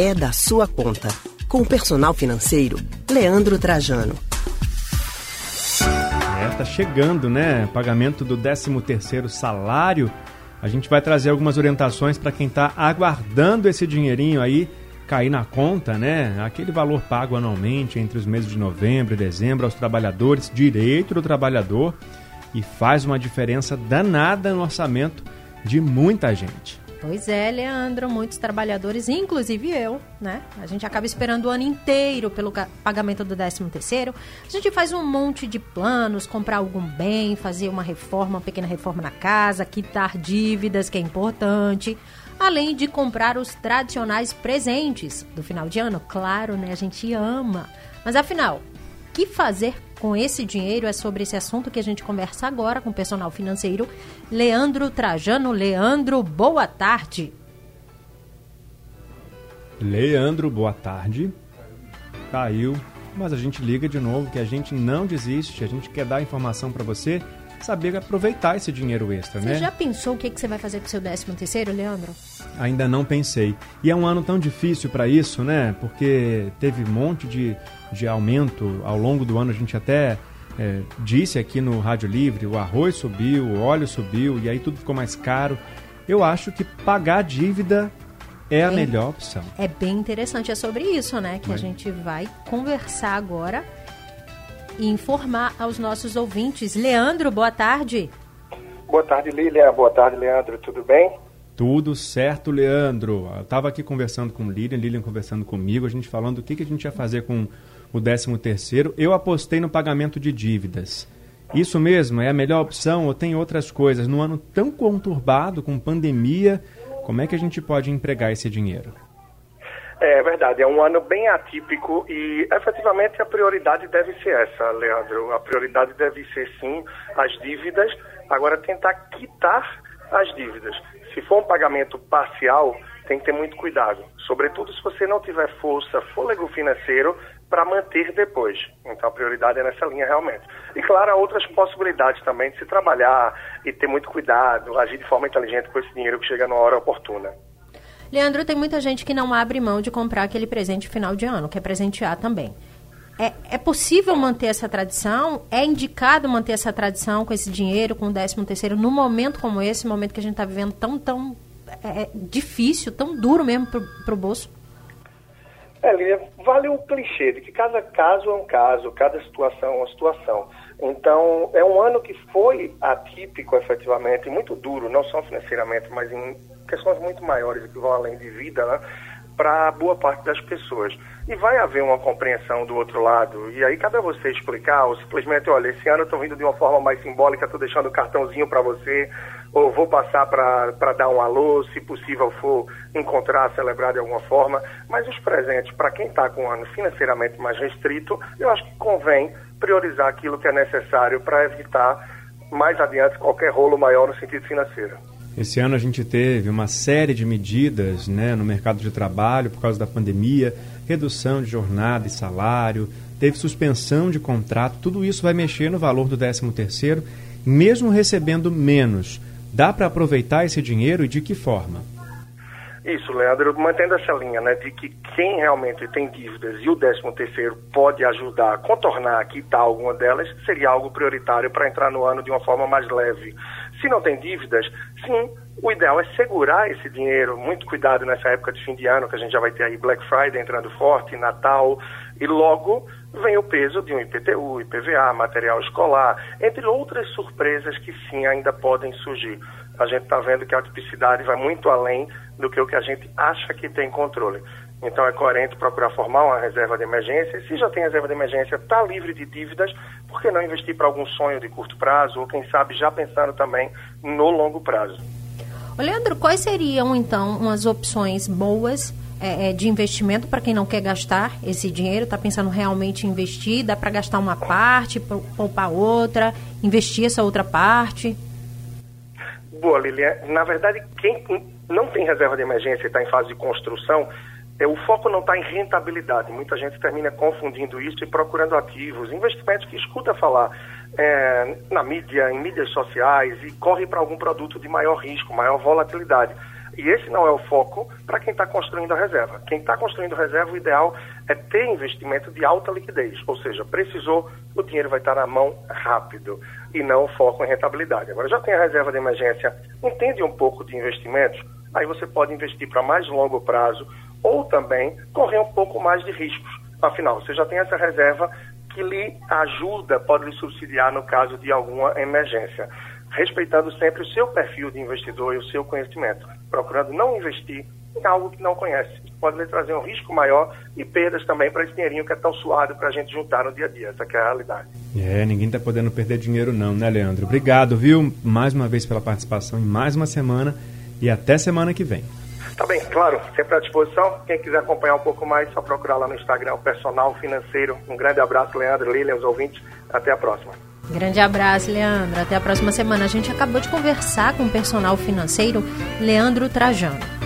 é da sua conta. Com o personal financeiro, Leandro Trajano. É, tá chegando, né? Pagamento do 13º salário. A gente vai trazer algumas orientações para quem está aguardando esse dinheirinho aí cair na conta, né? Aquele valor pago anualmente entre os meses de novembro e dezembro aos trabalhadores, direito do trabalhador, e faz uma diferença danada no orçamento de muita gente. Pois é, Leandro, muitos trabalhadores, inclusive eu, né? A gente acaba esperando o ano inteiro pelo pagamento do 13 terceiro. A gente faz um monte de planos, comprar algum bem, fazer uma reforma, uma pequena reforma na casa, quitar dívidas, que é importante além de comprar os tradicionais presentes do final de ano. Claro, né? A gente ama. Mas afinal, que fazer com esse dinheiro? É sobre esse assunto que a gente conversa agora com o personal financeiro Leandro Trajano. Leandro, boa tarde. Leandro, boa tarde. Caiu, mas a gente liga de novo que a gente não desiste, a gente quer dar informação para você saber aproveitar esse dinheiro extra, você né? Você já pensou o que, que você vai fazer com o seu 13 terceiro, Leandro? Ainda não pensei. E é um ano tão difícil para isso, né? Porque teve um monte de, de aumento ao longo do ano. A gente até é, disse aqui no Rádio Livre, o arroz subiu, o óleo subiu e aí tudo ficou mais caro. Eu acho que pagar a dívida é a melhor opção. É bem interessante, é sobre isso, né? Que a gente vai conversar agora e informar aos nossos ouvintes. Leandro, boa tarde. Boa tarde, Lilian. Boa tarde, Leandro. Tudo bem? Tudo certo, Leandro. Eu estava aqui conversando com Lilian, Lilian conversando comigo, a gente falando o que, que a gente ia fazer com o 13 terceiro. Eu apostei no pagamento de dívidas. Isso mesmo, é a melhor opção ou tem outras coisas? No ano tão conturbado, com pandemia, como é que a gente pode empregar esse dinheiro? É verdade, é um ano bem atípico e efetivamente a prioridade deve ser essa, Leandro. A prioridade deve ser sim as dívidas, agora tentar quitar as dívidas. Se for um pagamento parcial, tem que ter muito cuidado, sobretudo se você não tiver força, fôlego financeiro para manter depois. Então a prioridade é nessa linha realmente. E claro, há outras possibilidades também de se trabalhar e ter muito cuidado, agir de forma inteligente com esse dinheiro que chega na hora oportuna. Leandro, tem muita gente que não abre mão de comprar aquele presente final de ano, quer presentear também. É, é possível manter essa tradição? É indicado manter essa tradição com esse dinheiro, com o 13 terceiro, num momento como esse, momento que a gente está vivendo tão, tão é, é, difícil, tão duro mesmo para o bolso? É, Lívia, vale o clichê de que cada caso é um caso, cada situação é uma situação. Então, é um ano que foi atípico, efetivamente, muito duro, não só financeiramente, mas em questões muito maiores que vão além de vida, né, para boa parte das pessoas. E vai haver uma compreensão do outro lado. E aí, cabe a você explicar, ou simplesmente, olha, esse ano eu estou vindo de uma forma mais simbólica, estou deixando um cartãozinho para você, ou vou passar para dar um alô, se possível for encontrar, celebrar de alguma forma. Mas os presentes, para quem está com um ano financeiramente mais restrito, eu acho que convém priorizar aquilo que é necessário para evitar mais adiante qualquer rolo maior no sentido financeiro. Esse ano a gente teve uma série de medidas né, no mercado de trabalho por causa da pandemia, redução de jornada e salário, teve suspensão de contrato, tudo isso vai mexer no valor do 13 terceiro, mesmo recebendo menos. Dá para aproveitar esse dinheiro e de que forma? Isso, Leandro, mantendo essa linha, né, de que quem realmente tem dívidas e o 13 terceiro pode ajudar a contornar, quitar alguma delas, seria algo prioritário para entrar no ano de uma forma mais leve. Se não tem dívidas, sim, o ideal é segurar esse dinheiro, muito cuidado nessa época de fim de ano, que a gente já vai ter aí Black Friday entrando forte, Natal, e logo vem o peso de um IPTU, IPVA, material escolar, entre outras surpresas que sim ainda podem surgir. A gente está vendo que a tipicidade vai muito além do que o que a gente acha que tem controle. Então é coerente procurar formar uma reserva de emergência. Se já tem reserva de emergência, está livre de dívidas, por que não investir para algum sonho de curto prazo ou quem sabe já pensando também no longo prazo? Leandro, quais seriam então umas opções boas é, é de investimento para quem não quer gastar esse dinheiro, está pensando realmente em investir, dá para gastar uma parte, poupar outra, investir essa outra parte? Boa, Lilian. Na verdade, quem não tem reserva de emergência e está em fase de construção, é, o foco não está em rentabilidade. Muita gente termina confundindo isso e procurando ativos, investimentos que escuta falar é, na mídia, em mídias sociais e corre para algum produto de maior risco, maior volatilidade. E esse não é o foco para quem está construindo a reserva. Quem está construindo reserva, o ideal é ter investimento de alta liquidez, ou seja, precisou, o dinheiro vai estar na mão rápido e não foco em rentabilidade. Agora, já tem a reserva de emergência, entende um pouco de investimentos, aí você pode investir para mais longo prazo ou também correr um pouco mais de riscos. Afinal, você já tem essa reserva que lhe ajuda, pode lhe subsidiar no caso de alguma emergência, respeitando sempre o seu perfil de investidor e o seu conhecimento, procurando não investir em algo que não conhece. Pode lhe trazer um risco maior e perdas também para esse dinheirinho que é tão suado para a gente juntar no dia a dia. Essa é a realidade. É, ninguém está podendo perder dinheiro não, né, Leandro? Obrigado, viu, mais uma vez pela participação em mais uma semana e até semana que vem. Tá bem, claro, sempre à disposição. Quem quiser acompanhar um pouco mais, só procurar lá no Instagram, o Personal Financeiro. Um grande abraço, Leandro, Lilian, os ouvintes. Até a próxima. Grande abraço, Leandro. Até a próxima semana. A gente acabou de conversar com o personal financeiro Leandro Trajano.